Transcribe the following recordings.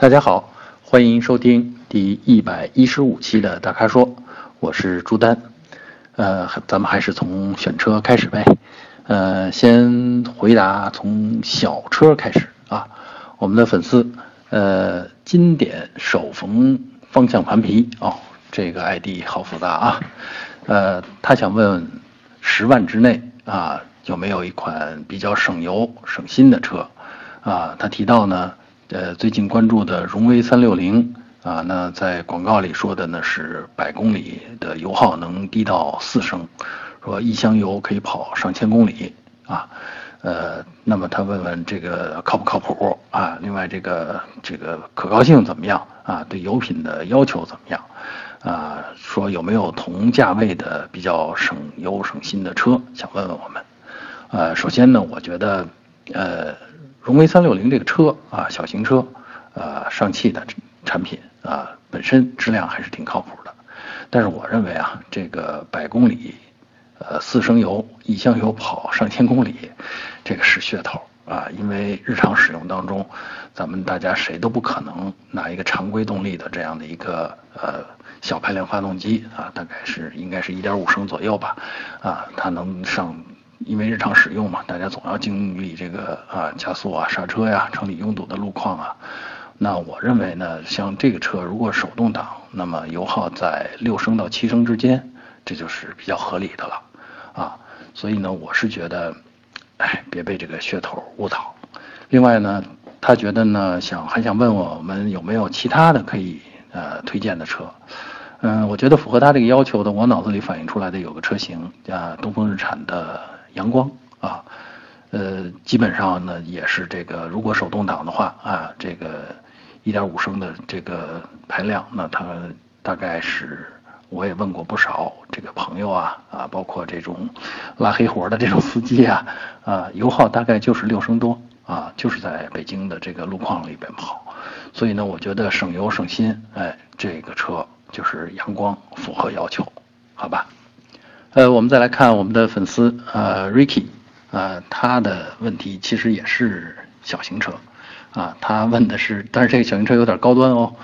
大家好，欢迎收听第一百一十五期的大咖说，我是朱丹。呃，咱们还是从选车开始呗。呃，先回答从小车开始啊。我们的粉丝，呃，经典手缝方向盘皮哦，这个 ID 好复杂啊。呃，他想问十万之内啊，有没有一款比较省油省心的车啊？他提到呢。呃，最近关注的荣威三六零啊，那在广告里说的呢是百公里的油耗能低到四升，说一箱油可以跑上千公里啊。呃，那么他问问这个靠不靠谱啊？另外这个这个可靠性怎么样啊？对油品的要求怎么样啊？说有没有同价位的比较省油省心的车？想问问我们。呃，首先呢，我觉得呃。荣威三六零这个车啊，小型车，呃，上汽的产品啊，本身质量还是挺靠谱的。但是我认为啊，这个百公里，呃，四升油一箱油跑上千公里，这个是噱头啊。因为日常使用当中，咱们大家谁都不可能拿一个常规动力的这样的一个呃小排量发动机啊，大概是应该是一点五升左右吧，啊，它能上。因为日常使用嘛，大家总要经历这个啊加速啊、刹车呀、城里拥堵的路况啊。那我认为呢，像这个车如果手动挡，那么油耗在六升到七升之间，这就是比较合理的了啊。所以呢，我是觉得，哎，别被这个噱头误导。另外呢，他觉得呢，想还想问我们有没有其他的可以呃推荐的车。嗯，我觉得符合他这个要求的，我脑子里反映出来的有个车型，啊，东风日产的。阳光啊，呃，基本上呢也是这个，如果手动挡的话啊，这个一点五升的这个排量，那它大概是我也问过不少这个朋友啊啊，包括这种拉黑活的这种司机啊啊，油耗大概就是六升多啊，就是在北京的这个路况里边跑，所以呢，我觉得省油省心，哎，这个车就是阳光符合要求，好吧？呃，我们再来看我们的粉丝，呃，Ricky，呃，他的问题其实也是小型车，啊，他问的是，但是这个小型车有点高端哦，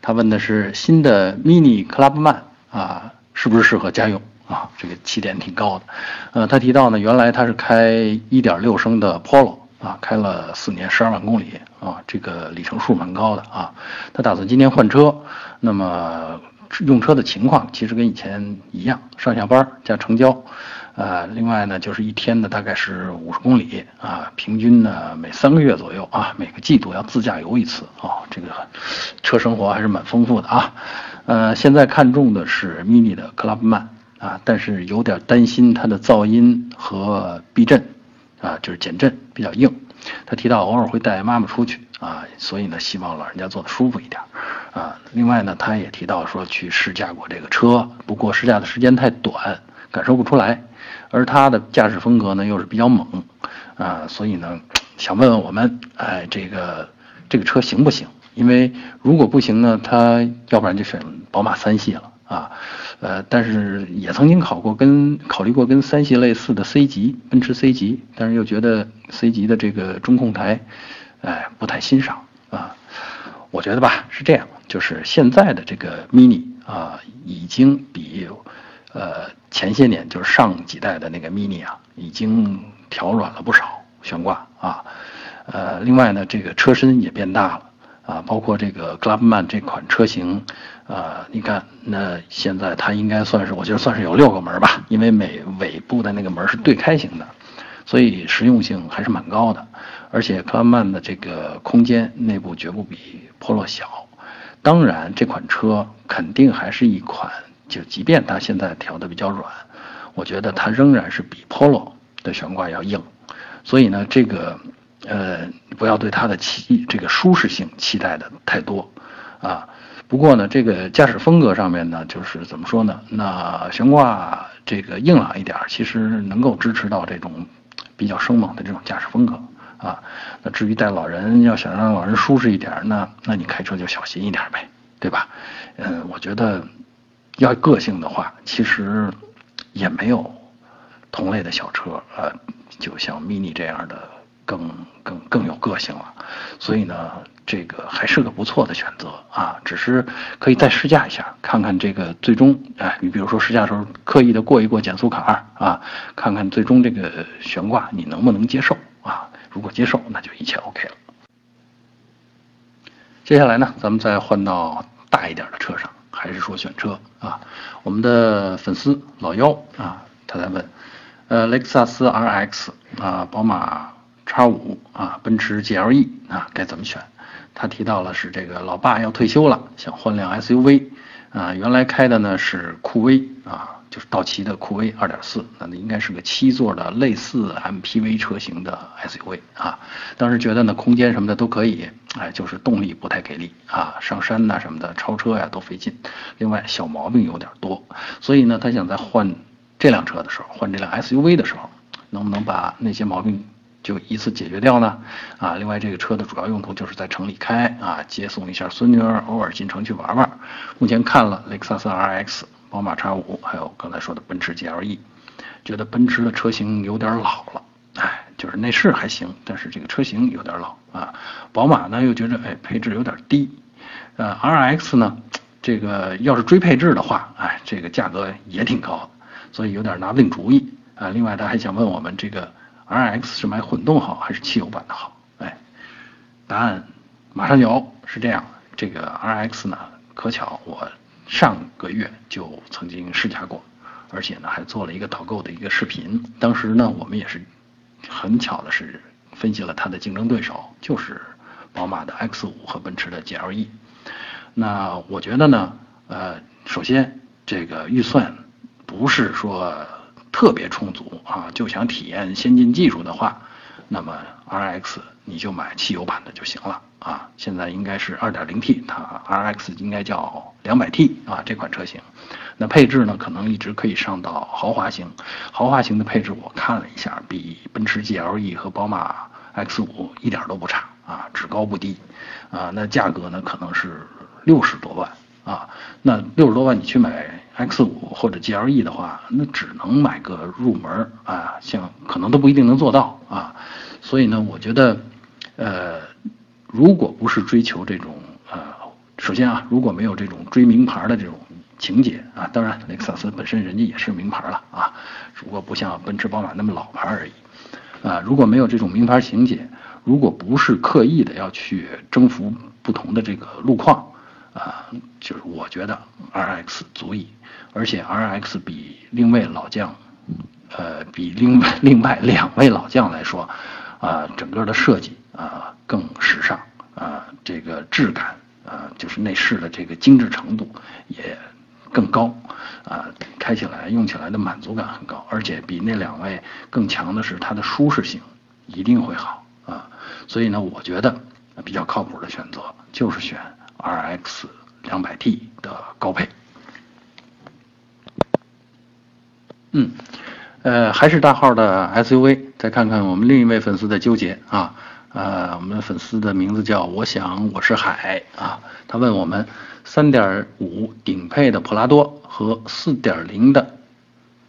他问的是新的 Mini Clubman 啊，是不是适合家用啊？这个起点挺高的，呃，他提到呢，原来他是开1.6升的 Polo 啊，开了四年十二万公里啊，这个里程数蛮高的啊，他打算今年换车，那么。用车的情况其实跟以前一样，上下班加成交，呃，另外呢就是一天呢大概是五十公里啊，平均呢每三个月左右啊，每个季度要自驾游一次啊，这个车生活还是蛮丰富的啊。呃，现在看中的是 mini 的 Clubman 啊，但是有点担心它的噪音和避震啊，就是减震比较硬。他提到偶尔会带妈妈出去啊，所以呢希望老人家坐的舒服一点。啊，另外呢，他也提到说去试驾过这个车，不过试驾的时间太短，感受不出来。而他的驾驶风格呢又是比较猛，啊，所以呢，想问问我们，哎，这个这个车行不行？因为如果不行呢，他要不然就选宝马三系了啊，呃，但是也曾经考过跟考虑过跟三系类似的 C 级，奔驰 C 级，但是又觉得 C 级的这个中控台，哎，不太欣赏啊。我觉得吧，是这样。就是现在的这个 mini 啊，已经比呃前些年就是上几代的那个 mini 啊，已经调软了不少悬挂啊。呃，另外呢，这个车身也变大了啊，包括这个 Clubman 这款车型啊，你看那现在它应该算是，我觉得算是有六个门吧，因为每尾部的那个门是对开型的，所以实用性还是蛮高的。而且 Clubman 的这个空间内部绝不比 Polo 小。当然，这款车肯定还是一款，就即便它现在调的比较软，我觉得它仍然是比 Polo 的悬挂要硬。所以呢，这个呃，不要对它的期这个舒适性期待的太多啊。不过呢，这个驾驶风格上面呢，就是怎么说呢？那悬挂这个硬朗一点，其实能够支持到这种比较生猛的这种驾驶风格。啊，那至于带老人，要想让老人舒适一点，那那你开车就小心一点呗，对吧？嗯，我觉得要个性的话，其实也没有同类的小车，呃，就像 mini 这样的更更更有个性了。所以呢，这个还是个不错的选择啊，只是可以再试驾一下，看看这个最终，哎，你比如说试驾的时候刻意的过一过减速坎儿啊，看看最终这个悬挂你能不能接受？如果接受，那就一切 OK 了。接下来呢，咱们再换到大一点的车上，还是说选车啊？我们的粉丝老幺啊，他在问，呃，雷克萨斯 RX 啊，宝马 X5 啊，奔驰 GLE 啊，该怎么选？他提到了是这个老爸要退休了，想换辆 SUV 啊，原来开的呢是酷威啊。就是道奇的酷威2.4，那那应该是个七座的类似 MPV 车型的 SUV 啊。当时觉得呢，空间什么的都可以，哎，就是动力不太给力啊，上山呐什么的，超车呀都费劲。另外小毛病有点多，所以呢，他想在换这辆车的时候，换这辆 SUV 的时候，能不能把那些毛病就一次解决掉呢？啊，另外这个车的主要用途就是在城里开啊，接送一下孙女儿，偶尔进城去玩玩。目前看了雷克萨斯 RX。宝马 X5，还有刚才说的奔驰 GLE，觉得奔驰的车型有点老了，哎，就是内饰还行，但是这个车型有点老啊。宝马呢又觉得，哎，配置有点低，呃，RX 呢，这个要是追配置的话，哎，这个价格也挺高的，所以有点拿不定主意啊。另外他还想问我们，这个 RX 是买混动好还是汽油版的好？哎，答案马上有，是这样，这个 RX 呢，可巧我。上个月就曾经试驾过，而且呢还做了一个导购的一个视频。当时呢我们也是很巧的是分析了它的竞争对手，就是宝马的 X5 和奔驰的 GLE。那我觉得呢，呃，首先这个预算不是说特别充足啊，就想体验先进技术的话，那么 RX 你就买汽油版的就行了。啊，现在应该是 2.0T，它 RX 应该叫 200T 啊，这款车型，那配置呢，可能一直可以上到豪华型，豪华型的配置我看了一下，比奔驰 GLE 和宝马 X5 一点都不差啊，只高不低，啊，那价格呢可能是六十多万啊，那六十多万你去买 X5 或者 GLE 的话，那只能买个入门啊，像可能都不一定能做到啊，所以呢，我觉得，呃。如果不是追求这种呃，首先啊，如果没有这种追名牌的这种情节啊，当然雷克萨斯本身人家也是名牌了啊，只不过不像奔驰、宝马那么老牌而已啊。如果没有这种名牌情节，如果不是刻意的要去征服不同的这个路况啊，就是我觉得 RX 足以，而且 RX 比另位老将，呃，比另外另外两位老将来说啊，整个的设计啊更时尚。啊，这个质感啊，就是内饰的这个精致程度也更高啊，开起来用起来的满足感很高，而且比那两位更强的是它的舒适性一定会好啊，所以呢，我觉得比较靠谱的选择就是选 RX 200T 的高配。嗯，呃，还是大号的 SUV，再看看我们另一位粉丝的纠结啊。呃，我们粉丝的名字叫我想我是海啊，他问我们三点五顶配的普拉多和四点零的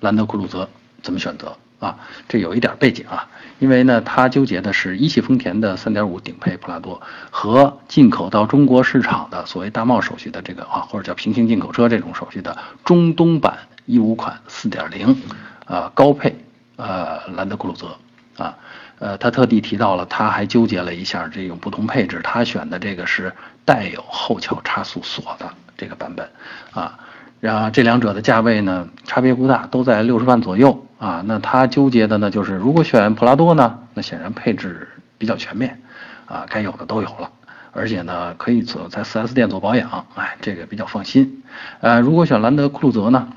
兰德酷路泽怎么选择啊？这有一点背景啊，因为呢，他纠结的是一汽丰田的三点五顶配普拉多和进口到中国市场的所谓大贸手续的这个啊，或者叫平行进口车这种手续的中东版一五款四点零啊高配呃兰德酷路泽啊。呃，他特地提到了，他还纠结了一下这种不同配置，他选的这个是带有后桥差速锁的这个版本，啊，然后这两者的价位呢差别不大，都在六十万左右啊。那他纠结的呢就是，如果选普拉多呢，那显然配置比较全面，啊，该有的都有了，而且呢可以做在 4S 店做保养，哎，这个比较放心。呃，如果选兰德酷路泽呢？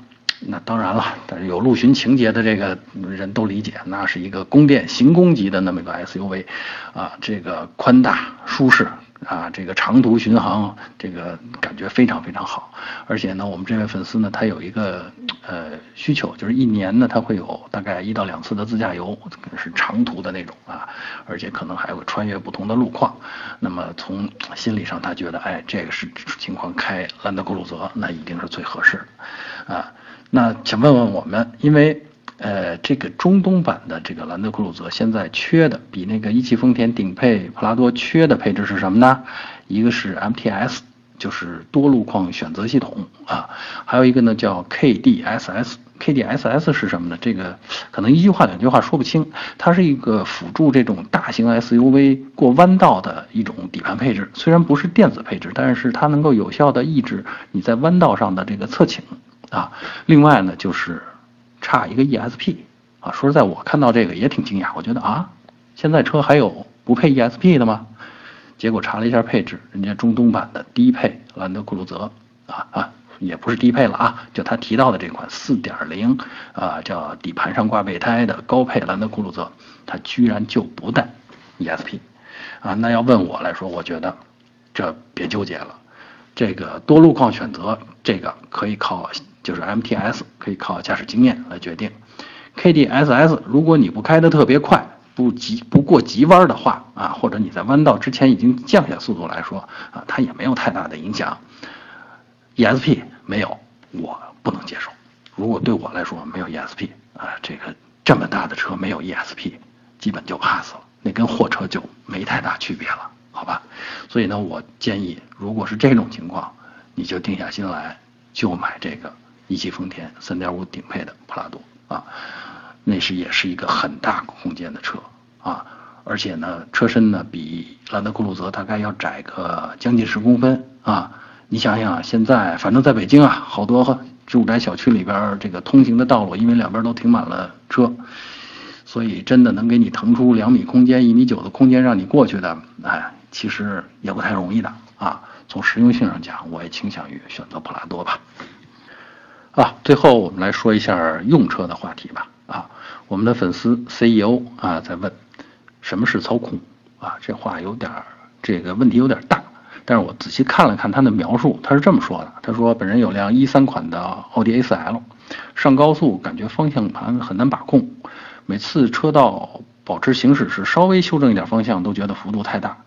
那当然了，但是有陆巡情节的这个人都理解，那是一个宫殿行宫级的那么一个 SUV，啊，这个宽大舒适啊，这个长途巡航这个感觉非常非常好。而且呢，我们这位粉丝呢，他有一个呃需求，就是一年呢他会有大概一到两次的自驾游，是长途的那种啊，而且可能还会穿越不同的路况。那么从心理上，他觉得哎，这个是情况开兰德酷路泽，那一定是最合适的啊。那想问问我们，因为，呃，这个中东版的这个兰德酷路泽现在缺的比那个一汽丰田顶配普拉多缺的配置是什么呢？一个是 MTS，就是多路况选择系统啊，还有一个呢叫 KDSS。KDSS 是什么呢？这个可能一句话两句话说不清。它是一个辅助这种大型 SUV 过弯道的一种底盘配置，虽然不是电子配置，但是它能够有效的抑制你在弯道上的这个侧倾啊。另外呢，就是差一个 ESP 啊。说实在，我看到这个也挺惊讶，我觉得啊，现在车还有不配 ESP 的吗？结果查了一下配置，人家中东版的低配兰德酷路泽啊啊。也不是低配了啊，就他提到的这款4.0啊，叫底盘上挂备胎的高配兰德酷路泽，它居然就不带 ESP 啊。那要问我来说，我觉得这别纠结了，这个多路况选择，这个可以靠就是 MTS 可以靠驾驶经验来决定。KDSS 如果你不开的特别快，不急不过急弯的话啊，或者你在弯道之前已经降下速度来说啊，它也没有太大的影响。ESP 没有，我不能接受。如果对我来说没有 ESP 啊，这个这么大的车没有 ESP，基本就 pass 了，那跟货车就没太大区别了，好吧？所以呢，我建议，如果是这种情况，你就定下心来，就买这个一汽丰田三点五顶配的普拉多啊，那是也是一个很大空间的车啊，而且呢，车身呢比兰德酷路泽大概要窄个将近十公分啊。你想想，现在反正在北京啊，好多住宅小区里边这个通行的道路，因为两边都停满了车，所以真的能给你腾出两米空间、一米九的空间让你过去的，哎，其实也不太容易的啊。从实用性上讲，我也倾向于选择普拉多吧。啊，最后我们来说一下用车的话题吧。啊，我们的粉丝 CEO 啊在问，什么是操控？啊，这话有点儿这个问题有点大。但是我仔细看了看他的描述，他是这么说的：他说本人有辆一三款的奥迪 A4L，上高速感觉方向盘很难把控，每次车道保持行驶时稍微修正一点方向都觉得幅度太大，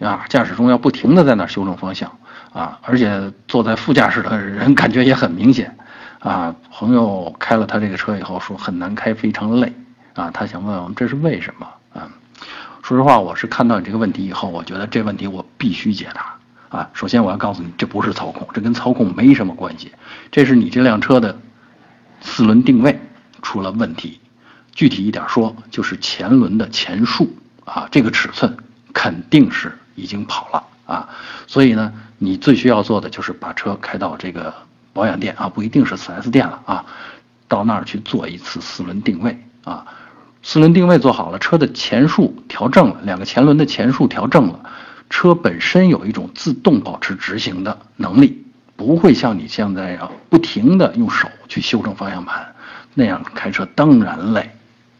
啊，驾驶中要不停的在那修正方向，啊，而且坐在副驾驶的人感觉也很明显，啊，朋友开了他这个车以后说很难开，非常累，啊，他想问我们这是为什么？啊，说实话，我是看到你这个问题以后，我觉得这问题我必须解答。啊，首先我要告诉你，这不是操控，这跟操控没什么关系，这是你这辆车的四轮定位出了问题。具体一点说，就是前轮的前束啊，这个尺寸肯定是已经跑了啊。所以呢，你最需要做的就是把车开到这个保养店啊，不一定是 4S 店了啊，到那儿去做一次四轮定位啊。四轮定位做好了，车的前束调正了，两个前轮的前束调正了。车本身有一种自动保持直行的能力，不会像你现在要不停的用手去修正方向盘，那样开车当然累，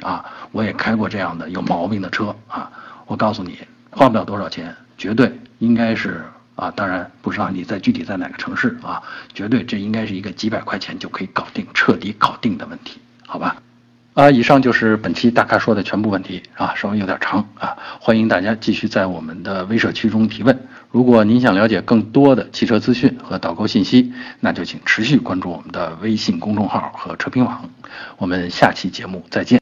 啊，我也开过这样的有毛病的车啊，我告诉你，花不了多少钱，绝对应该是啊，当然不知道你在具体在哪个城市啊，绝对这应该是一个几百块钱就可以搞定、彻底搞定的问题，好吧？啊，以上就是本期大咖说的全部问题啊，稍微有点长啊，欢迎大家继续在我们的微社区中提问。如果您想了解更多的汽车资讯和导购信息，那就请持续关注我们的微信公众号和车评网。我们下期节目再见。